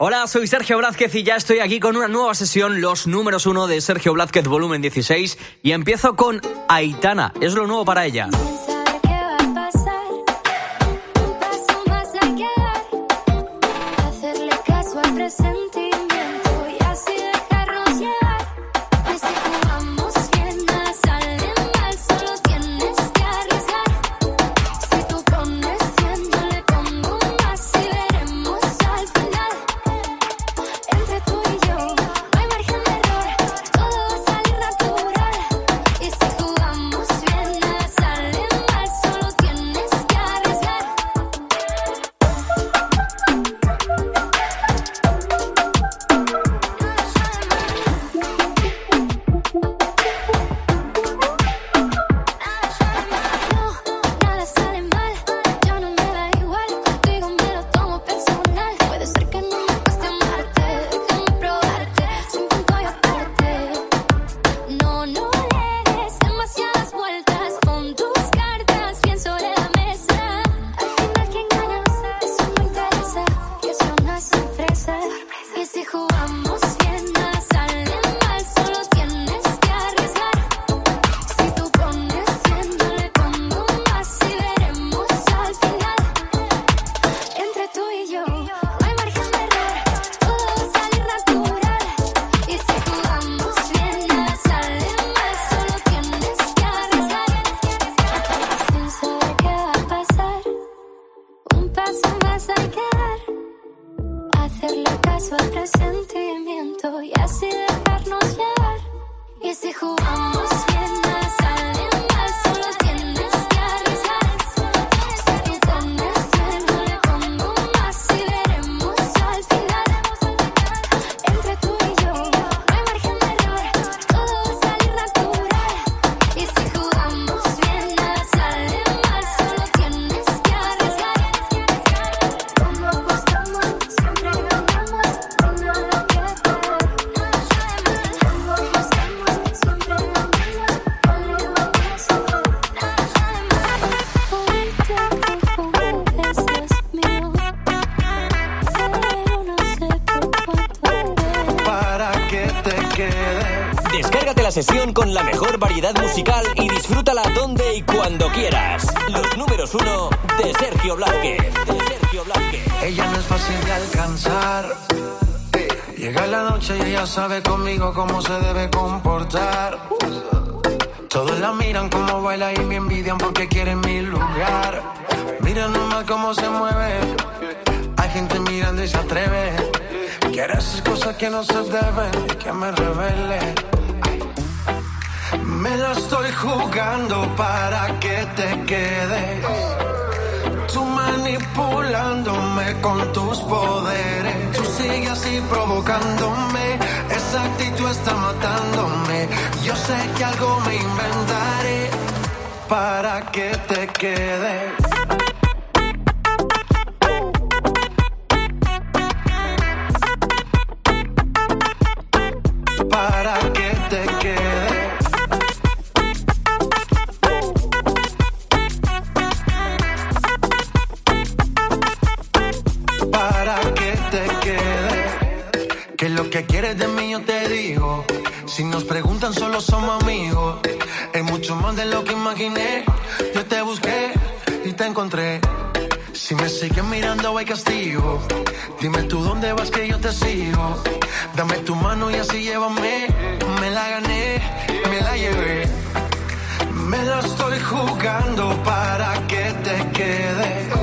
Hola, soy Sergio Blázquez y ya estoy aquí con una nueva sesión, los números 1 de Sergio Blázquez, volumen 16, y empiezo con Aitana, es lo nuevo para ella. con la mejor variedad musical y disfrútala donde y cuando quieras. Los números uno de Sergio Blázquez. Ella no es fácil de alcanzar. Llega la noche y ella sabe conmigo cómo se debe comportar. Todos la miran como baila y me envidian porque quieren mi lugar. Mira nomás cómo se mueve. Hay gente mirando y se atreve. Quiere hacer cosas que no se deben y que me revele me la estoy jugando para que te quedes. Tú manipulándome con tus poderes. Tú sigues así provocándome. Esa actitud está matándome. Yo sé que algo me inventaré para que te quedes. Si nos preguntan, solo somos amigos. Es mucho más de lo que imaginé. Yo te busqué y te encontré. Si me siguen mirando hay castigo. Dime tú dónde vas que yo te sigo. Dame tu mano y así llévame. Me la gané, me la llevé. Me la estoy jugando para que te quedes.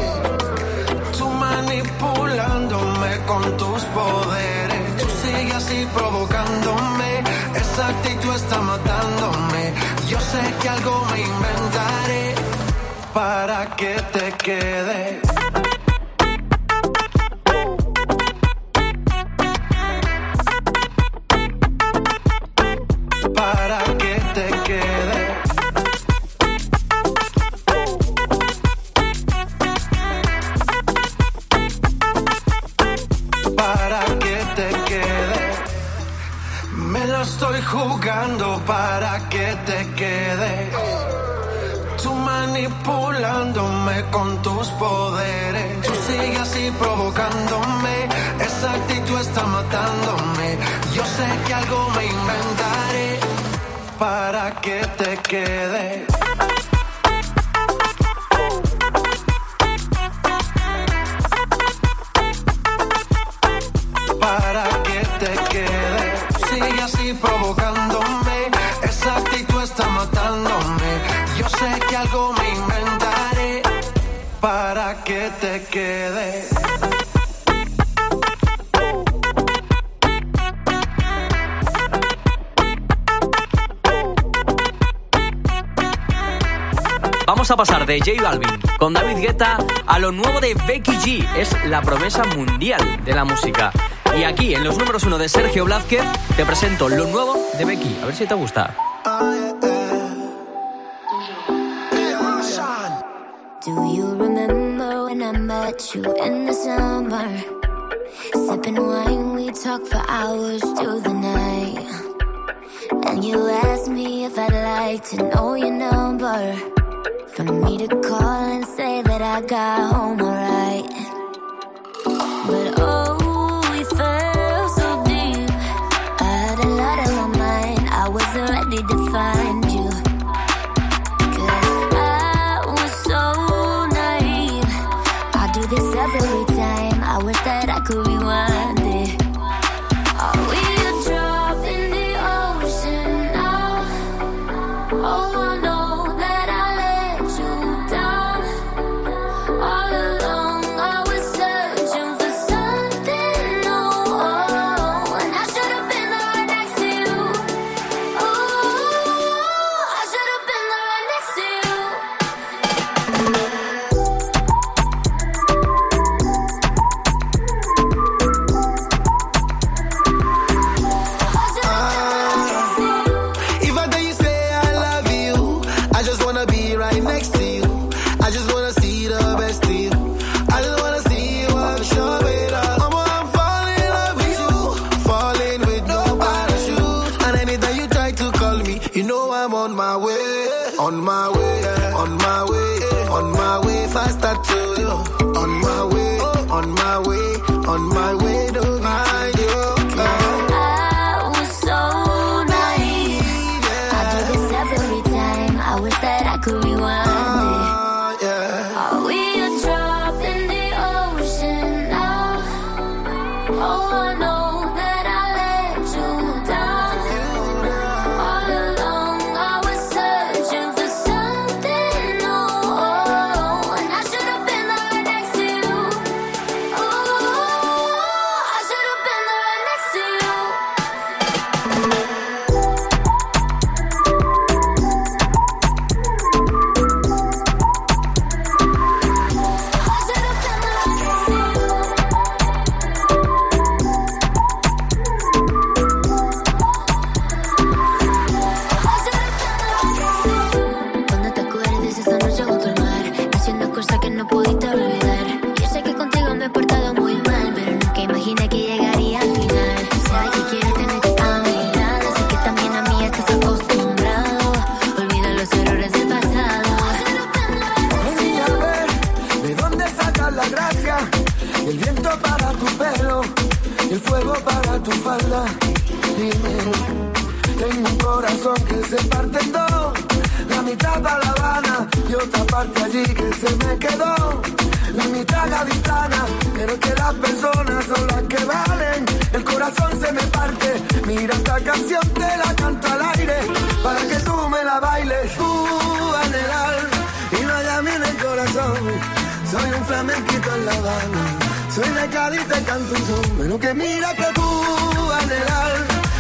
Tú manipulándome con tus poderes. Tú sigues así provocándome esta actitud está matándome. Yo sé que algo me inventaré para que te quedes. los poderes. Tú sigues así provocándome, esa actitud está matándome. Yo sé que algo me inventaré para que te quedes. Que te quede. Vamos a pasar de J Balvin con David Guetta a lo nuevo de Becky G. Es la promesa mundial de la música. Y aquí, en los números uno de Sergio Blázquez, te presento lo nuevo de Becky. A ver si te gusta. Do you remember when I met you in the summer? Sipping wine, we talked for hours through the night. And you asked me if I'd like to know your number. For me to call and say that I got home alright. But I wish that I could rewind it. Be right next to you. I just wanna see Dime, tengo un corazón que se parte en dos. La mitad para La Habana y otra parte allí que se me quedó. La mitad gaditana, pero que las personas son las que valen. El corazón se me parte. Mira esta canción, te la canto al aire. Para que tú me la bailes. Tú en el alma y no llame en el corazón. Soy un flamenquito en La Habana. Soy de Cádiz, te canto un son. Pero que mira que tú alma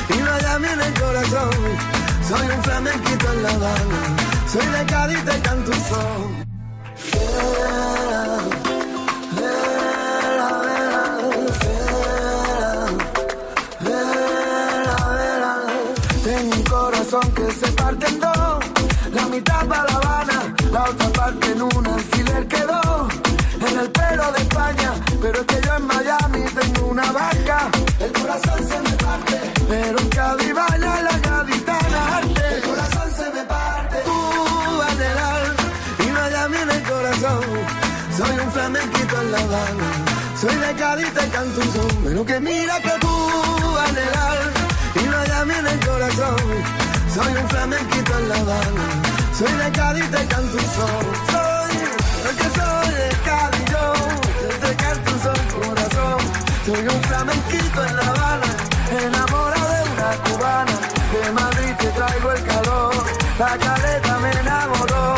y llame en el corazón. Soy un flamenquito en La Habana. Soy de Cádiz, te canto un son. Corazón que se parte en dos. La mitad para La Habana, la otra parte en un alfiler quedó. En el pelo de pero es que yo en Miami tengo una vaca. El corazón se me parte, pero en Cádiz baila la gaditana. El corazón se me parte, tú en el y llame en el corazón. Soy un flamenquito en La Habana, Soy de Cádiz, te canto un son, pero que mira que tú anhelar y no hay en el corazón. Soy un flamenquito en la Habana, soy de Cádiz, te canto un son. Soy, el que soy de Cádiz, yo, te canto son, corazón. Soy un flamenquito en la Habana, enamorado de una cubana, de Madrid te traigo el calor, la caleta me enamoró.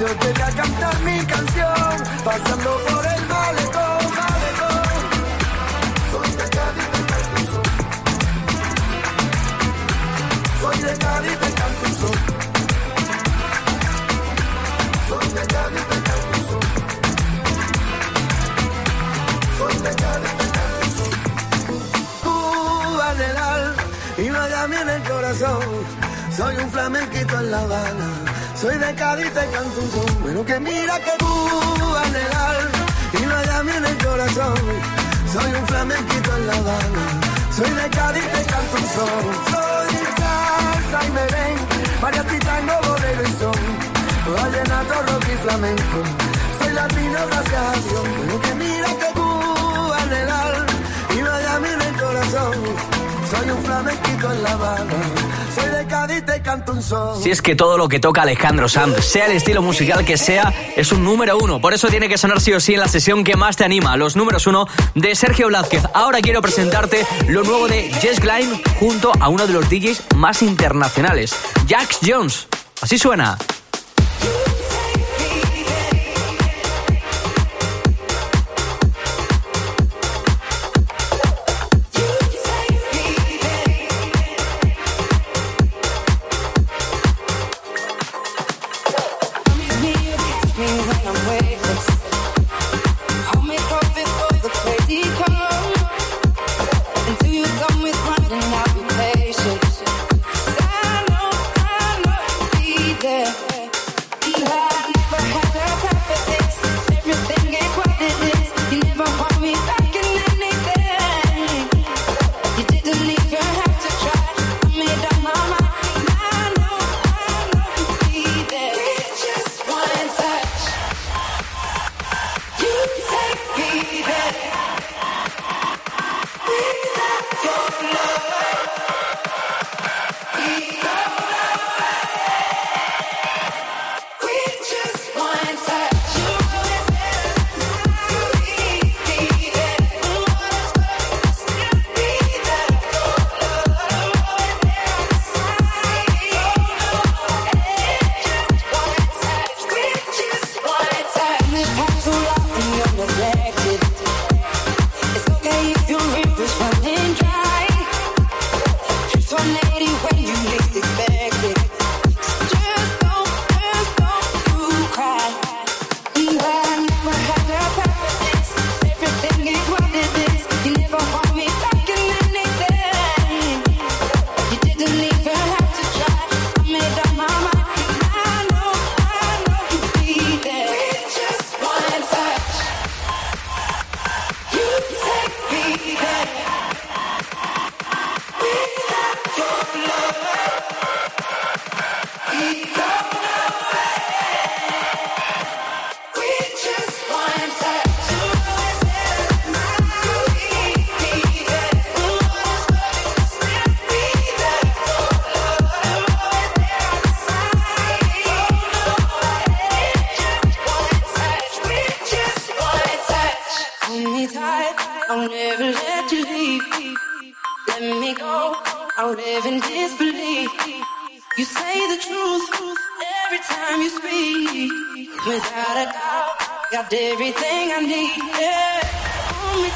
Yo quería cantar mi canción, pasando por el Soy un flamenquito en La Habana. Soy de Cádiz, te canto un son. Pero que mira que tú anhelar y no mí en el corazón. Soy un flamenquito en La Habana. Soy de Cádiz, te canto un son. Soy salsa y merengue, mariachi, tango, bolero y son. Vallenato, rock y flamenco. Soy latino, gracias a Dios. Pero que mira que tú anhelar y no mí en el corazón. Soy un flamenquito en La Habana si es que todo lo que toca Alejandro Sanz, sea el estilo musical que sea, es un número uno. Por eso tiene que sonar sí o sí en la sesión que más te anima, los números uno de Sergio Blázquez. Ahora quiero presentarte lo nuevo de Jess Glynn junto a uno de los DJs más internacionales, Jax Jones. Así suena.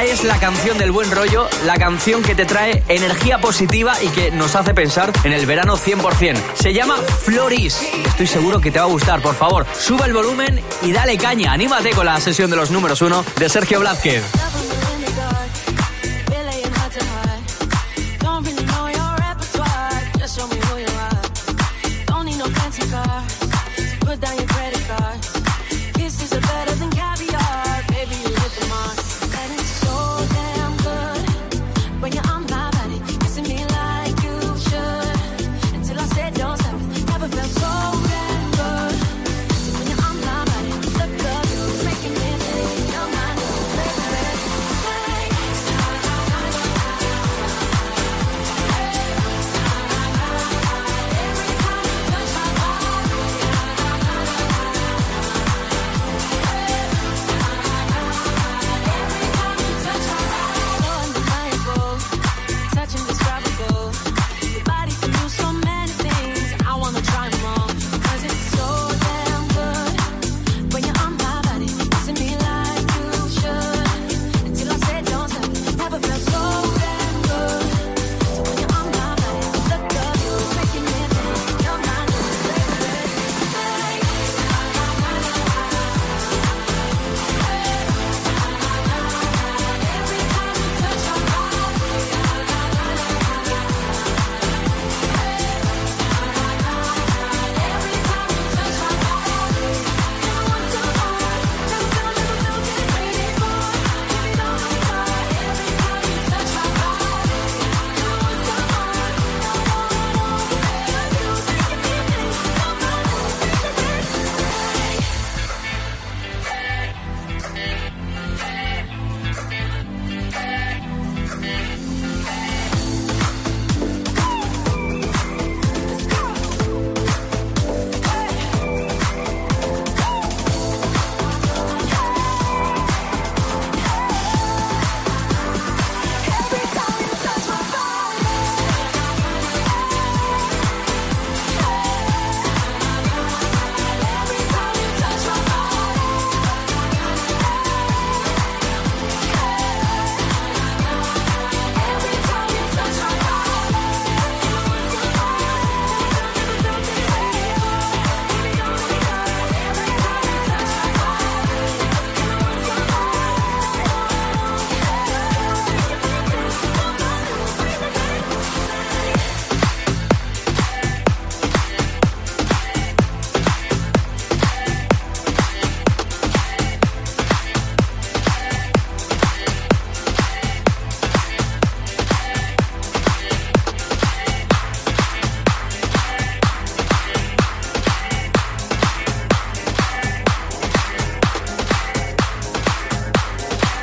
Es la canción del buen rollo, la canción que te trae energía positiva y que nos hace pensar en el verano 100%. Se llama Floris. Estoy seguro que te va a gustar. Por favor, sube el volumen y dale caña. Anímate con la sesión de los números uno de Sergio Blázquez.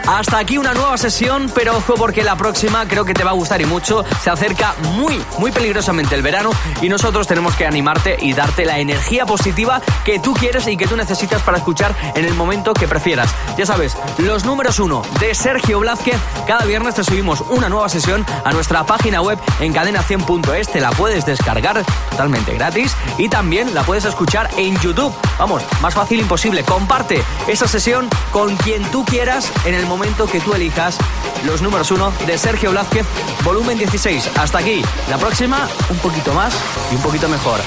Hasta aquí una nueva sesión, pero ojo porque la próxima creo que te va a gustar y mucho. Se acerca muy, muy peligrosamente el verano y nosotros tenemos que animarte y darte la energía positiva que tú quieres y que tú necesitas para escuchar en el momento que prefieras. Ya sabes, los números uno de Sergio Blázquez. Cada viernes te subimos una nueva sesión a nuestra página web en cadena100.es. Te la puedes descargar totalmente gratis y también la puedes escuchar en YouTube. Vamos, más fácil imposible. Comparte esa sesión con quien tú quieras en el momento que tú elijas los números uno de Sergio Blázquez, volumen 16. Hasta aquí. La próxima, un poquito más y un poquito mejor.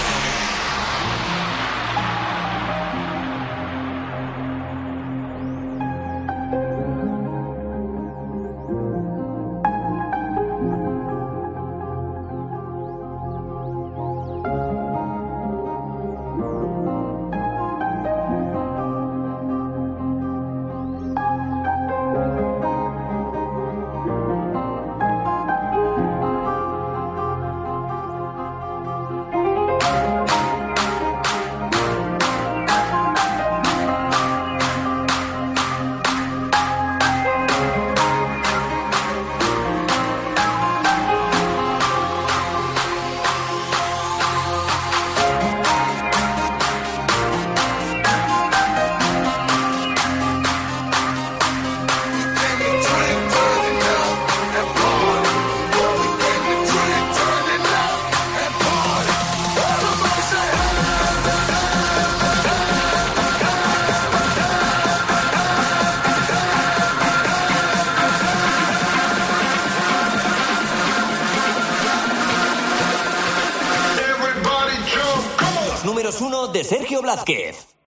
Números